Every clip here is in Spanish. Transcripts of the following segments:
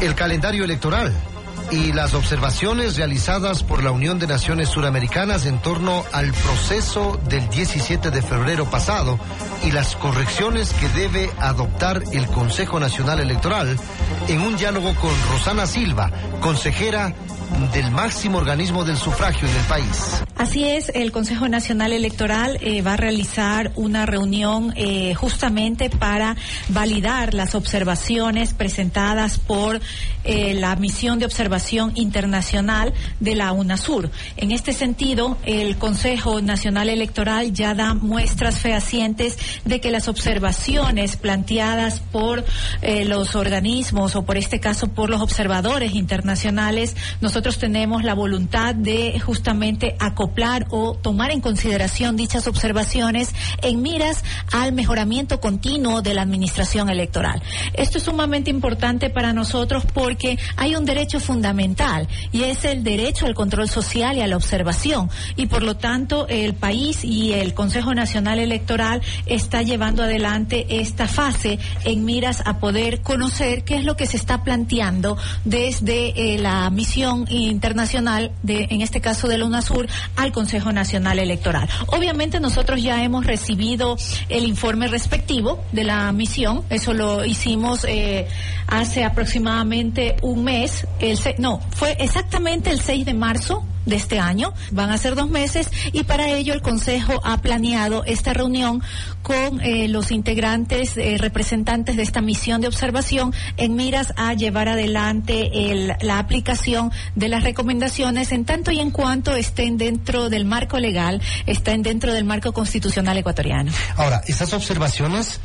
El calendario electoral y las observaciones realizadas por la Unión de Naciones Suramericanas en torno al proceso del 17 de febrero pasado y las correcciones que debe adoptar el Consejo Nacional Electoral en un diálogo con Rosana Silva, consejera del máximo organismo del sufragio en el país. Así es, el Consejo Nacional Electoral eh, va a realizar una reunión eh, justamente para validar las observaciones presentadas por eh, la misión de observación internacional de la UNASUR. En este sentido, el Consejo Nacional Electoral ya da muestras fehacientes de que las observaciones planteadas por los organismos o por este caso por los observadores internacionales, tenemos la voluntad de justamente acoplar o tomar en consideración dichas observaciones en miras al mejoramiento continuo de la administración electoral. Esto es sumamente importante para nosotros porque hay un derecho fundamental y es el derecho al control social y a la observación y por lo tanto el país y el Consejo Nacional Electoral está llevando adelante esta fase en miras a poder conocer qué es lo que se está planteando desde eh, la misión internacional, de, en este caso de la UNASUR, al Consejo Nacional Electoral. Obviamente nosotros ya hemos recibido el informe respectivo de la misión, eso lo hicimos eh, hace aproximadamente un mes, el, no, fue exactamente el 6 de marzo de este año. Van a ser dos meses y para ello el Consejo ha planeado esta reunión con eh, los integrantes, eh, representantes de esta misión de observación en miras a llevar adelante el, la aplicación de las recomendaciones en tanto y en cuanto estén dentro del marco legal, estén dentro del marco constitucional ecuatoriano. Ahora, estas observaciones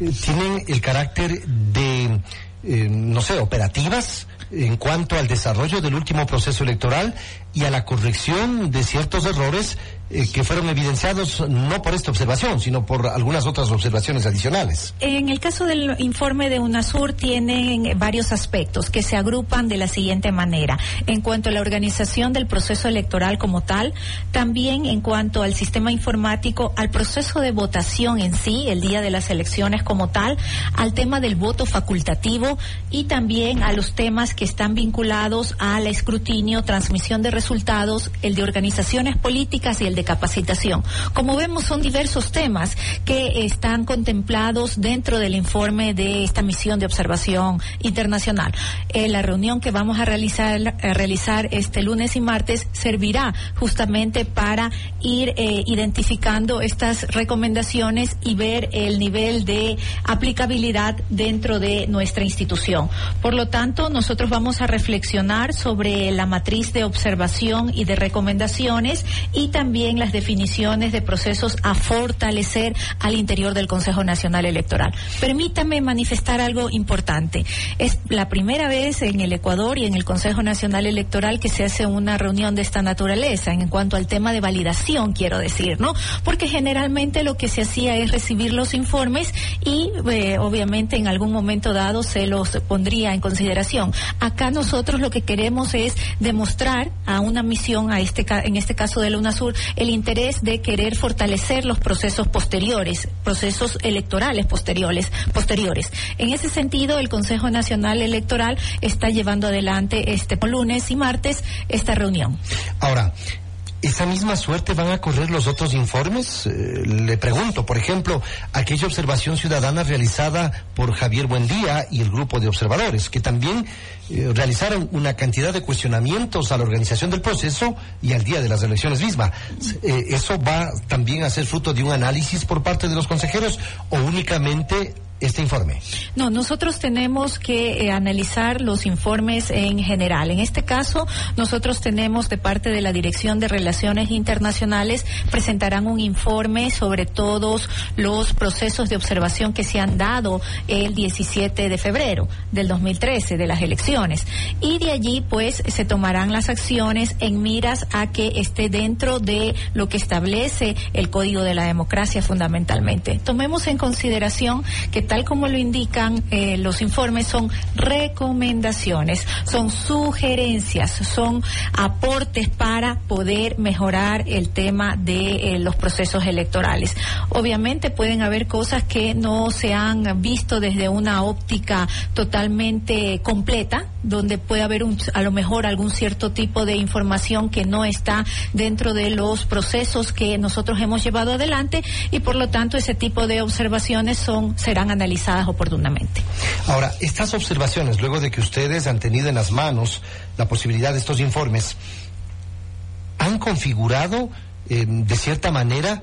eh, tienen el carácter de, no sé, operativas en cuanto al desarrollo del último proceso electoral y a la corrección de ciertos errores eh, que fueron evidenciados no por esta observación, sino por algunas otras observaciones adicionales. En el caso del informe de UNASUR tienen varios aspectos que se agrupan de la siguiente manera. En cuanto a la organización del proceso electoral como tal, también en cuanto al sistema informático, al proceso de votación en sí, el día de las elecciones como tal, al tema del voto facultativo y también a los temas que están vinculados al escrutinio, transmisión de resultados, el de organizaciones políticas y el de capacitación. Como vemos, son diversos temas que están contemplados dentro del informe de esta misión de observación internacional. Eh, la reunión que vamos a realizar, este lunes y martes servirá justamente para ir eh, identificando estas recomendaciones y ver el nivel de aplicabilidad dentro de nuestra institución. Por lo tanto, nosotros vamos a reflexionar sobre la matriz de observación y de recomendaciones y también las definiciones de procesos a fortalecer al interior del Consejo Nacional Electoral. Permítame manifestar algo importante. Es la primera vez en el Ecuador y en el Consejo Nacional Electoral que se hace una reunión de esta naturaleza en cuanto al tema de validación, quiero decir, ¿no? Porque generalmente lo que se hacía es recibir los informes y eh, obviamente en algún momento dado se los pondría en consideración. Acá nosotros lo que queremos es demostrar a una misión, a este en este caso de la UNASUR, el interés de querer fortalecer los procesos posteriores, procesos electorales posteriores, posteriores. En ese sentido, el Consejo Nacional Electoral está llevando adelante este lunes y martes esta reunión. Ahora, ¿Esa misma suerte van a correr los otros informes? Eh, le pregunto, por ejemplo, aquella observación ciudadana realizada por Javier Buendía y el grupo de observadores, que también eh, realizaron una cantidad de cuestionamientos a la organización del proceso y al día de las elecciones mismas. Eh, ¿Eso va también a ser fruto de un análisis por parte de los consejeros o únicamente este informe? No, nosotros tenemos que eh, analizar los informes en general. En este caso, nosotros tenemos de parte de la Dirección de Relaciones Internacionales, presentarán un informe sobre todos los procesos de observación que se han dado el 17 de febrero del 2013, de las elecciones. Y de allí, pues, se tomarán las acciones en miras a que esté dentro de lo que establece el Código de la Democracia fundamentalmente. Tomemos en consideración que tal como lo indican eh, los informes, son recomendaciones, son sugerencias, son aportes para poder mejorar el tema de eh, los procesos electorales. Obviamente pueden haber cosas que no se han visto desde una óptica totalmente completa, donde puede haber a lo mejor algún cierto tipo de información que no está dentro de los procesos que nosotros hemos llevado adelante y por lo tanto ese tipo de observaciones son serán analizadas oportunamente. Ahora, estas observaciones, luego de que ustedes han tenido en las manos la posibilidad de estos informes, han configurado eh, de cierta manera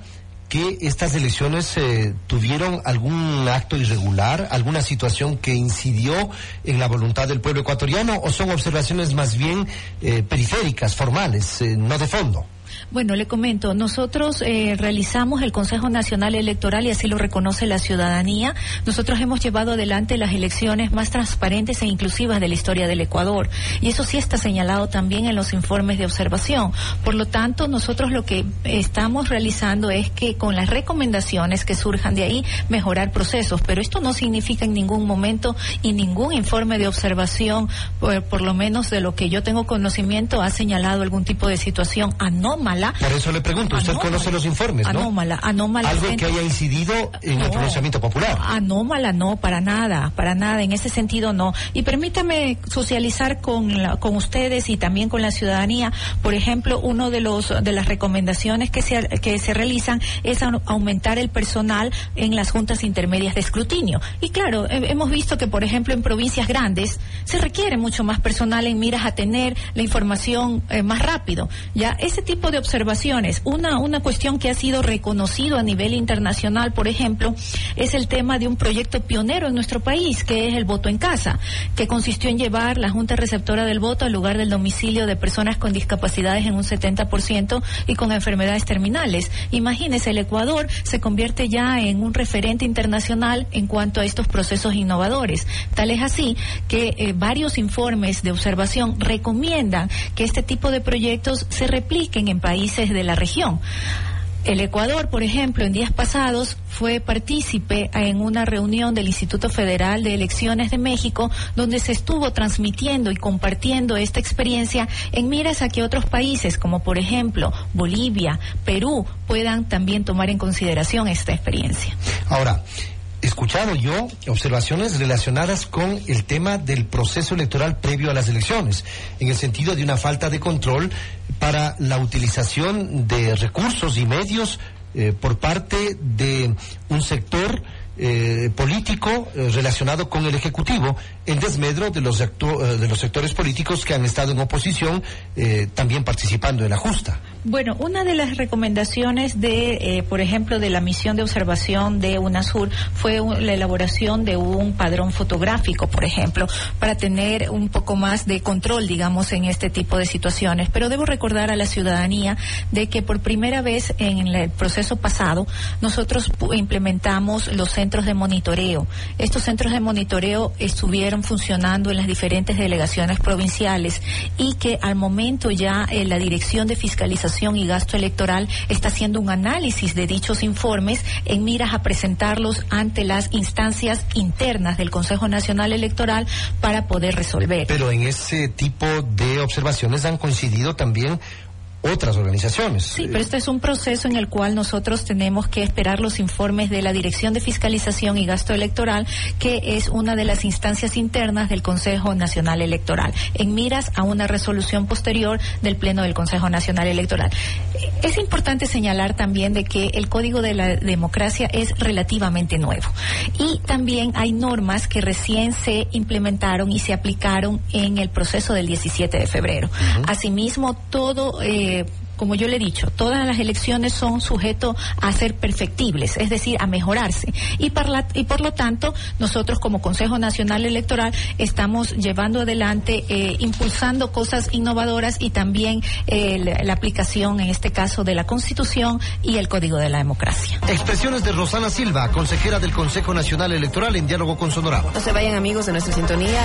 que estas elecciones eh, tuvieron algún acto irregular, alguna situación que incidió en la voluntad del pueblo ecuatoriano o son observaciones más bien eh, periféricas, formales, no de fondo? Bueno, le comento, nosotros eh, realizamos el Consejo Nacional Electoral y así lo reconoce la ciudadanía. Nosotros hemos llevado adelante las elecciones más transparentes e inclusivas de la historia del Ecuador y eso sí está señalado también en los informes de observación. Por lo tanto, nosotros lo que estamos realizando es que con las recomendaciones que surjan de ahí mejorar procesos, pero esto no significa en ningún momento y ningún informe de observación, por, por lo menos de lo que yo tengo conocimiento, ha señalado algún tipo de situación anómala por eso le pregunto, usted conoce los informes, ¿no? Anómala, anómala. Algo que haya incidido en el pronunciamiento popular. Anómala, no, para nada, para nada, en ese sentido no. Y permítame socializar con, con ustedes y también con la ciudadanía. Por ejemplo, uno de los de las recomendaciones que se, que se realizan es aumentar el personal en las juntas intermedias de escrutinio. Y claro, hemos visto que, por ejemplo, en provincias grandes se requiere mucho más personal en miras a tener la información eh, más rápido. Ya ese tipo de observaciones. Una, una cuestión que ha sido reconocido a nivel internacional, por ejemplo, es el tema de un proyecto pionero en nuestro país, que es el voto en casa, que consistió en llevar la Junta Receptora del Voto al lugar del domicilio de personas con discapacidades en un 70% y con enfermedades terminales. Imagínese, el Ecuador se convierte ya en un referente internacional en cuanto a estos procesos innovadores. Tal es así que eh, varios informes de observación recomiendan que este tipo de proyectos se repliquen en países de la región. El Ecuador, por ejemplo, en días pasados fue partícipe en una reunión del Instituto Federal de Elecciones de México, donde se estuvo transmitiendo y compartiendo esta experiencia en miras a que otros países, como por ejemplo Bolivia, Perú, puedan también tomar en consideración esta experiencia. Ahora, escuchado yo observaciones relacionadas con el tema del proceso electoral previo a las elecciones, en el sentido de una falta de control para la utilización de recursos y medios eh, por parte de un sector eh, político eh, relacionado con el Ejecutivo en desmedro de los, de los sectores políticos que han estado en oposición también participando en la justa. Bueno, una de las recomendaciones de, eh, por ejemplo, de la misión de observación de UNASUR fue la elaboración de un padrón fotográfico, por ejemplo, para tener un poco más de control, digamos, en este tipo de situaciones. Pero debo recordar a la ciudadanía de que por primera vez en el proceso pasado nosotros implementamos los centros de monitoreo. Estos centros de monitoreo estuvieron funcionando en las diferentes delegaciones provinciales y que al momento ya eh, la Dirección de Fiscalización y Gasto Electoral está haciendo un análisis de dichos informes en miras a presentarlos ante las instancias internas del Consejo Nacional Electoral para poder resolver. Pero en ese tipo de observaciones han coincidido también otras organizaciones. Sí, pero este es un proceso en el cual nosotros tenemos que esperar los informes de la Dirección de Fiscalización y Gasto Electoral, que es una de las instancias internas del Consejo Nacional Electoral, en miras a una resolución posterior del Pleno del Consejo Nacional Electoral. Es importante señalar también de que el Código de la Democracia es relativamente nuevo y también hay normas que recién se implementaron y se aplicaron en el proceso del 17 de febrero. Asimismo, todo eh, como yo le he dicho, todas las elecciones son sujetos a ser perfectibles, es decir, a mejorarse. Y, y por lo tanto, nosotros como Consejo Nacional Electoral estamos llevando adelante, eh, impulsando cosas innovadoras y también eh, la, la, aplicación, en este caso, de la Constitución y el Código de la Democracia. Expresiones de Rosana Silva, consejera del Consejo Nacional Electoral en diálogo con Sonora. No se vayan amigos de nuestra sintonía.